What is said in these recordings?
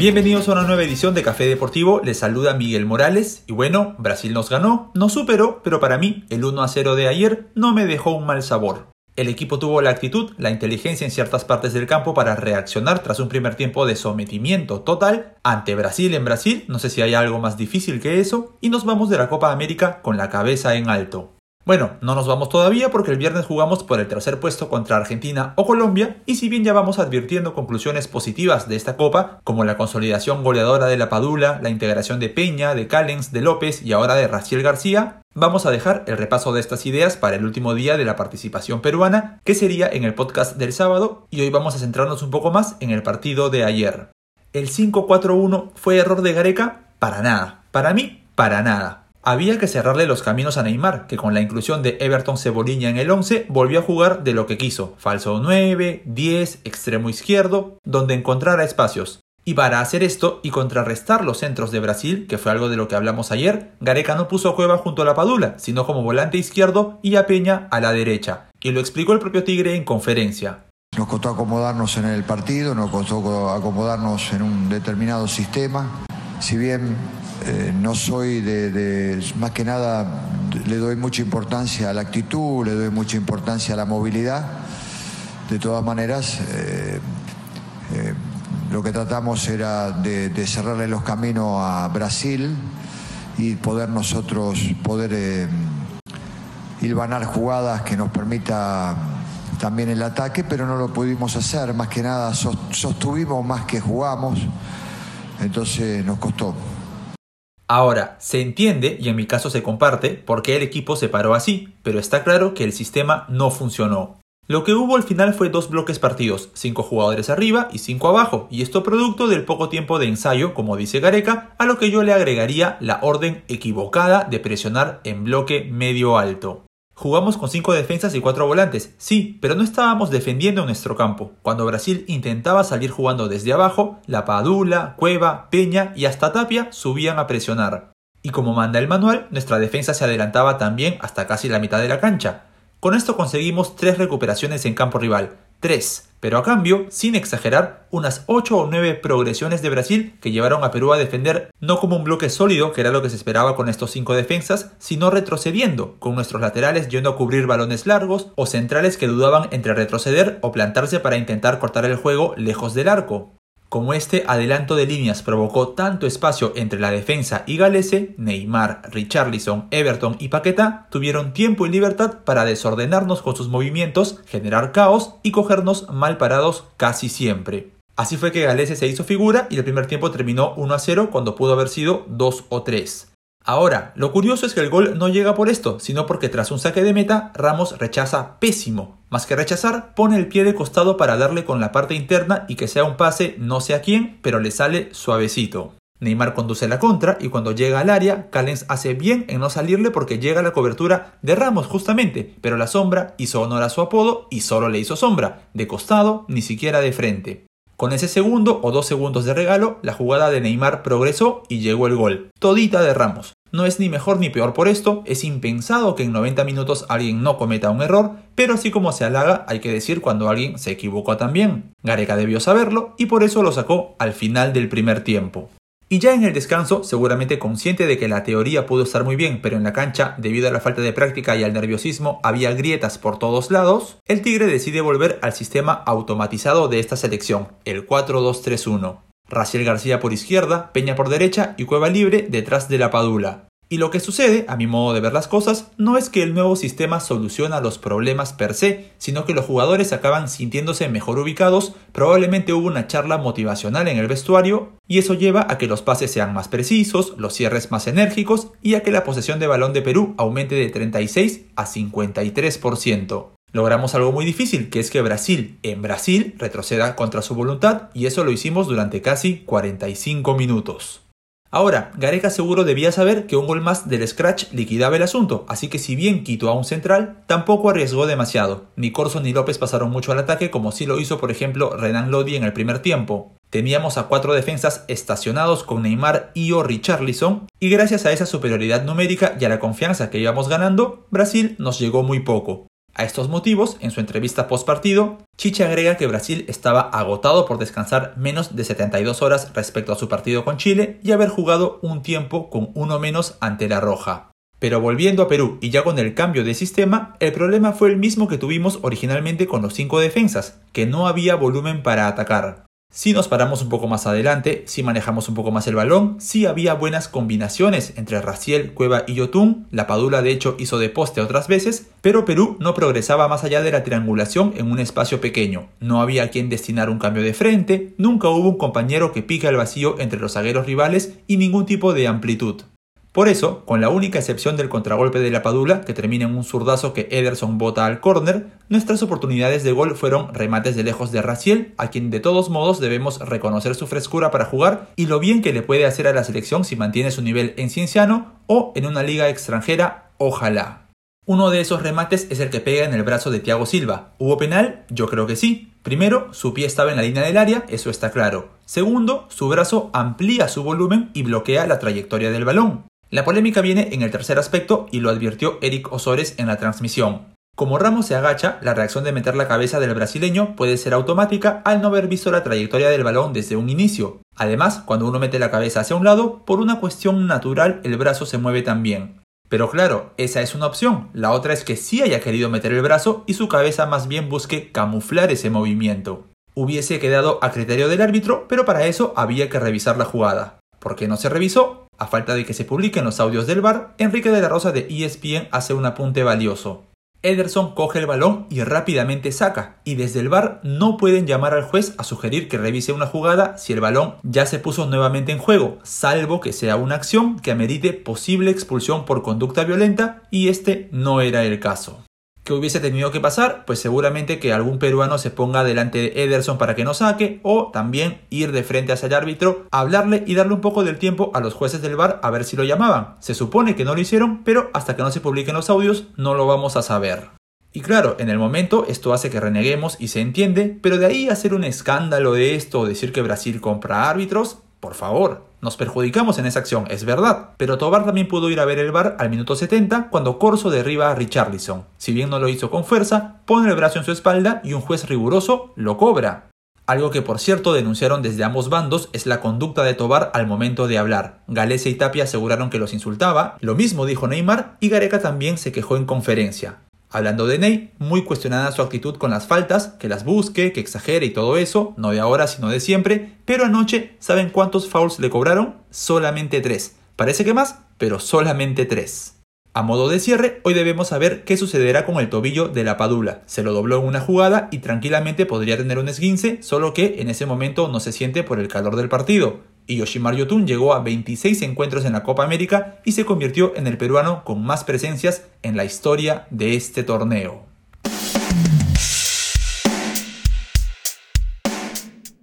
Bienvenidos a una nueva edición de Café Deportivo, les saluda Miguel Morales y bueno, Brasil nos ganó, no superó, pero para mí el 1 a 0 de ayer no me dejó un mal sabor. El equipo tuvo la actitud, la inteligencia en ciertas partes del campo para reaccionar tras un primer tiempo de sometimiento total ante Brasil en Brasil, no sé si hay algo más difícil que eso, y nos vamos de la Copa América con la cabeza en alto. Bueno, no nos vamos todavía porque el viernes jugamos por el tercer puesto contra Argentina o Colombia y si bien ya vamos advirtiendo conclusiones positivas de esta copa, como la consolidación goleadora de la Padula, la integración de Peña, de Callens, de López y ahora de Raciel García, vamos a dejar el repaso de estas ideas para el último día de la participación peruana, que sería en el podcast del sábado y hoy vamos a centrarnos un poco más en el partido de ayer. ¿El 5-4-1 fue error de Gareca? Para nada. Para mí, para nada. Había que cerrarle los caminos a Neymar, que con la inclusión de Everton Cebolinha en el 11 volvió a jugar de lo que quiso, falso 9, 10, extremo izquierdo, donde encontrara espacios. Y para hacer esto y contrarrestar los centros de Brasil, que fue algo de lo que hablamos ayer, Gareca no puso a Cueva junto a la Padula, sino como volante izquierdo y a Peña a la derecha. Y lo explicó el propio Tigre en conferencia. Nos costó acomodarnos en el partido, nos costó acomodarnos en un determinado sistema. Si bien eh, no soy de, más que nada, le doy mucha importancia a la actitud, le doy mucha importancia a la movilidad. De todas maneras, eh, eh, lo que tratamos era de, cerrarle los caminos a Brasil y poder nosotros poder hilvanar jugadas que nos permita también el ataque, pero no lo pudimos hacer, más que nada sostuvimos más que jugamos, entonces nos costó. Ahora, se entiende, y en mi caso se comparte, por qué el equipo se paró así, pero está claro que el sistema no funcionó. Lo que hubo al final fue dos bloques partidos, cinco jugadores arriba y cinco abajo, y esto producto del poco tiempo de ensayo, como dice Gareca, a lo que yo le agregaría la orden equivocada de presionar en bloque medio alto. Jugamos con 5 defensas y 4 volantes, sí, pero no estábamos defendiendo nuestro campo. Cuando Brasil intentaba salir jugando desde abajo, la Padula, Cueva, Peña y hasta Tapia subían a presionar. Y como manda el manual, nuestra defensa se adelantaba también hasta casi la mitad de la cancha. Con esto conseguimos 3 recuperaciones en campo rival, 3, pero a cambio, sin exagerar, unas 8 o 9 progresiones de Brasil que llevaron a Perú a defender no como un bloque sólido, que era lo que se esperaba con estos 5 defensas, sino retrocediendo, con nuestros laterales yendo a cubrir balones largos o centrales que dudaban entre retroceder o plantarse para intentar cortar el juego lejos del arco. Como este adelanto de líneas provocó tanto espacio entre la defensa y Galese, Neymar, Richarlison, Everton y Paqueta tuvieron tiempo y libertad para desordenarnos con sus movimientos, generar caos y cogernos mal parados casi siempre. Así fue que Galese se hizo figura y el primer tiempo terminó 1 a 0 cuando pudo haber sido 2 o 3. Ahora, lo curioso es que el gol no llega por esto, sino porque tras un saque de meta, Ramos rechaza pésimo. Más que rechazar, pone el pie de costado para darle con la parte interna y que sea un pase no sé a quién, pero le sale suavecito. Neymar conduce la contra y cuando llega al área, Callens hace bien en no salirle porque llega la cobertura de Ramos justamente, pero la sombra hizo honor a su apodo y solo le hizo sombra, de costado, ni siquiera de frente. Con ese segundo o dos segundos de regalo, la jugada de Neymar progresó y llegó el gol. Todita de Ramos. No es ni mejor ni peor por esto, es impensado que en 90 minutos alguien no cometa un error, pero así como se halaga, hay que decir cuando alguien se equivocó también. Gareca debió saberlo y por eso lo sacó al final del primer tiempo. Y ya en el descanso, seguramente consciente de que la teoría pudo estar muy bien, pero en la cancha, debido a la falta de práctica y al nerviosismo, había grietas por todos lados, el Tigre decide volver al sistema automatizado de esta selección, el 4-2-3-1. Raciel García por izquierda, Peña por derecha y Cueva libre detrás de la Padula. Y lo que sucede, a mi modo de ver las cosas, no es que el nuevo sistema soluciona los problemas per se, sino que los jugadores acaban sintiéndose mejor ubicados, probablemente hubo una charla motivacional en el vestuario, y eso lleva a que los pases sean más precisos, los cierres más enérgicos y a que la posesión de balón de Perú aumente de 36 a 53%. Logramos algo muy difícil, que es que Brasil, en Brasil, retroceda contra su voluntad, y eso lo hicimos durante casi 45 minutos. Ahora, Gareca seguro debía saber que un gol más del Scratch liquidaba el asunto, así que si bien quitó a un central, tampoco arriesgó demasiado. Ni Corso ni López pasaron mucho al ataque como sí lo hizo por ejemplo Renan Lodi en el primer tiempo. Teníamos a cuatro defensas estacionados con Neymar y o Richarlison, y gracias a esa superioridad numérica y a la confianza que íbamos ganando, Brasil nos llegó muy poco. A estos motivos, en su entrevista post partido, Chiche agrega que Brasil estaba agotado por descansar menos de 72 horas respecto a su partido con Chile y haber jugado un tiempo con uno menos ante la Roja. Pero volviendo a Perú y ya con el cambio de sistema, el problema fue el mismo que tuvimos originalmente con los cinco defensas, que no había volumen para atacar. Si nos paramos un poco más adelante, si manejamos un poco más el balón, si había buenas combinaciones entre Raciel, Cueva y Yotun, la Padula de hecho hizo de poste otras veces, pero Perú no progresaba más allá de la triangulación en un espacio pequeño. No había quien destinar un cambio de frente, nunca hubo un compañero que pique al vacío entre los zagueros rivales y ningún tipo de amplitud. Por eso, con la única excepción del contragolpe de la Padula, que termina en un zurdazo que Ederson bota al córner, nuestras oportunidades de gol fueron remates de lejos de Raciel, a quien de todos modos debemos reconocer su frescura para jugar y lo bien que le puede hacer a la selección si mantiene su nivel en Cienciano o en una liga extranjera, ojalá. Uno de esos remates es el que pega en el brazo de Thiago Silva. ¿Hubo penal? Yo creo que sí. Primero, su pie estaba en la línea del área, eso está claro. Segundo, su brazo amplía su volumen y bloquea la trayectoria del balón. La polémica viene en el tercer aspecto y lo advirtió Eric Osores en la transmisión. Como Ramos se agacha, la reacción de meter la cabeza del brasileño puede ser automática al no haber visto la trayectoria del balón desde un inicio. Además, cuando uno mete la cabeza hacia un lado, por una cuestión natural el brazo se mueve también. Pero claro, esa es una opción. La otra es que sí haya querido meter el brazo y su cabeza más bien busque camuflar ese movimiento. Hubiese quedado a criterio del árbitro, pero para eso había que revisar la jugada. ¿Por qué no se revisó? A falta de que se publiquen los audios del bar, Enrique de la Rosa de ESPN hace un apunte valioso. Ederson coge el balón y rápidamente saca, y desde el bar no pueden llamar al juez a sugerir que revise una jugada si el balón ya se puso nuevamente en juego, salvo que sea una acción que amerite posible expulsión por conducta violenta, y este no era el caso que hubiese tenido que pasar? Pues seguramente que algún peruano se ponga delante de Ederson para que no saque o también ir de frente hacia el árbitro, hablarle y darle un poco del tiempo a los jueces del bar a ver si lo llamaban. Se supone que no lo hicieron, pero hasta que no se publiquen los audios no lo vamos a saber. Y claro, en el momento esto hace que reneguemos y se entiende, pero de ahí hacer un escándalo de esto o decir que Brasil compra árbitros, por favor, nos perjudicamos en esa acción, es verdad, pero Tobar también pudo ir a ver el bar al minuto 70 cuando Corso derriba a Richarlison. Si bien no lo hizo con fuerza, pone el brazo en su espalda y un juez riguroso lo cobra. Algo que por cierto denunciaron desde ambos bandos es la conducta de Tobar al momento de hablar. Galese y Tapia aseguraron que los insultaba, lo mismo dijo Neymar y Gareca también se quejó en conferencia. Hablando de Ney, muy cuestionada su actitud con las faltas, que las busque, que exagere y todo eso, no de ahora sino de siempre, pero anoche, ¿saben cuántos fouls le cobraron? Solamente tres. Parece que más, pero solamente tres. A modo de cierre, hoy debemos saber qué sucederá con el tobillo de la Padula. Se lo dobló en una jugada y tranquilamente podría tener un esguince, solo que en ese momento no se siente por el calor del partido y Yoshimar Yotun llegó a 26 encuentros en la Copa América y se convirtió en el peruano con más presencias en la historia de este torneo.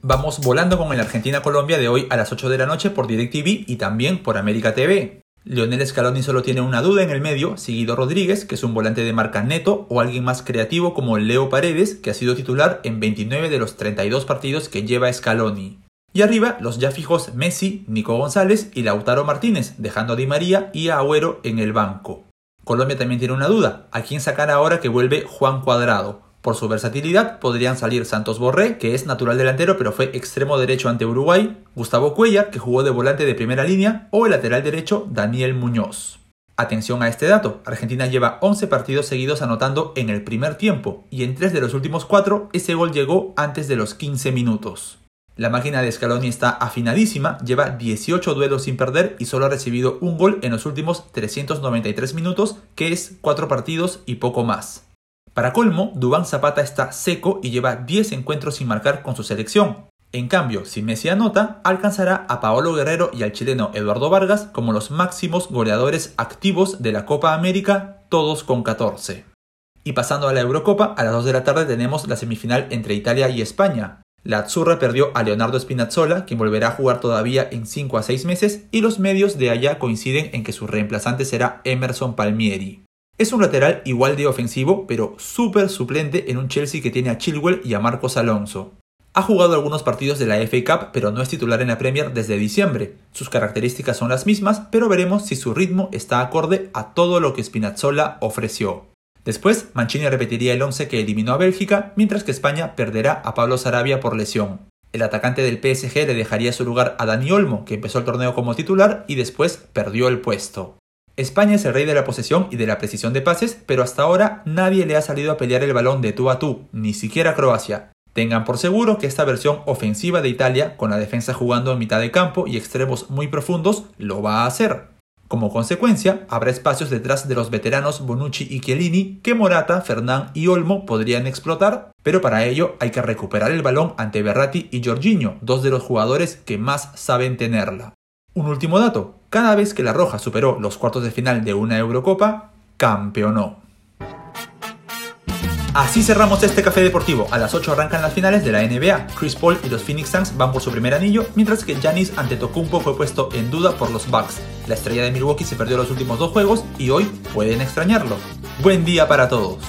Vamos volando con el Argentina-Colombia de hoy a las 8 de la noche por DirecTV y también por América TV. Leonel Scaloni solo tiene una duda en el medio, seguido Rodríguez, que es un volante de marca neto, o alguien más creativo como Leo Paredes, que ha sido titular en 29 de los 32 partidos que lleva Scaloni. Y arriba los ya fijos Messi, Nico González y Lautaro Martínez, dejando a Di María y a Agüero en el banco. Colombia también tiene una duda, ¿a quién sacar ahora que vuelve Juan Cuadrado? Por su versatilidad podrían salir Santos Borré, que es natural delantero pero fue extremo derecho ante Uruguay, Gustavo Cuellar, que jugó de volante de primera línea, o el lateral derecho Daniel Muñoz. Atención a este dato, Argentina lleva 11 partidos seguidos anotando en el primer tiempo, y en 3 de los últimos 4 ese gol llegó antes de los 15 minutos. La máquina de Scaloni está afinadísima, lleva 18 duelos sin perder y solo ha recibido un gol en los últimos 393 minutos, que es 4 partidos y poco más. Para colmo, Dubán Zapata está seco y lleva 10 encuentros sin marcar con su selección. En cambio, si Messi anota, alcanzará a Paolo Guerrero y al chileno Eduardo Vargas como los máximos goleadores activos de la Copa América, todos con 14. Y pasando a la Eurocopa, a las 2 de la tarde tenemos la semifinal entre Italia y España. La Azzurra perdió a Leonardo Spinazzola, quien volverá a jugar todavía en 5 a 6 meses, y los medios de allá coinciden en que su reemplazante será Emerson Palmieri. Es un lateral igual de ofensivo, pero súper suplente en un Chelsea que tiene a Chilwell y a Marcos Alonso. Ha jugado algunos partidos de la FA Cup, pero no es titular en la Premier desde diciembre. Sus características son las mismas, pero veremos si su ritmo está acorde a todo lo que Spinazzola ofreció. Después, Mancini repetiría el 11 que eliminó a Bélgica, mientras que España perderá a Pablo Sarabia por lesión. El atacante del PSG le dejaría su lugar a Dani Olmo, que empezó el torneo como titular y después perdió el puesto. España es el rey de la posesión y de la precisión de pases, pero hasta ahora nadie le ha salido a pelear el balón de tú a tú, ni siquiera Croacia. Tengan por seguro que esta versión ofensiva de Italia, con la defensa jugando en mitad de campo y extremos muy profundos, lo va a hacer. Como consecuencia, habrá espacios detrás de los veteranos Bonucci y Chiellini que Morata, Fernán y Olmo podrían explotar, pero para ello hay que recuperar el balón ante Berratti y Jorginho, dos de los jugadores que más saben tenerla. Un último dato, cada vez que la Roja superó los cuartos de final de una Eurocopa, campeonó. Así cerramos este café deportivo. A las 8 arrancan las finales de la NBA. Chris Paul y los Phoenix Suns van por su primer anillo, mientras que Giannis Antetokounmpo fue puesto en duda por los Bucks. La estrella de Milwaukee se perdió los últimos dos juegos y hoy pueden extrañarlo. Buen día para todos.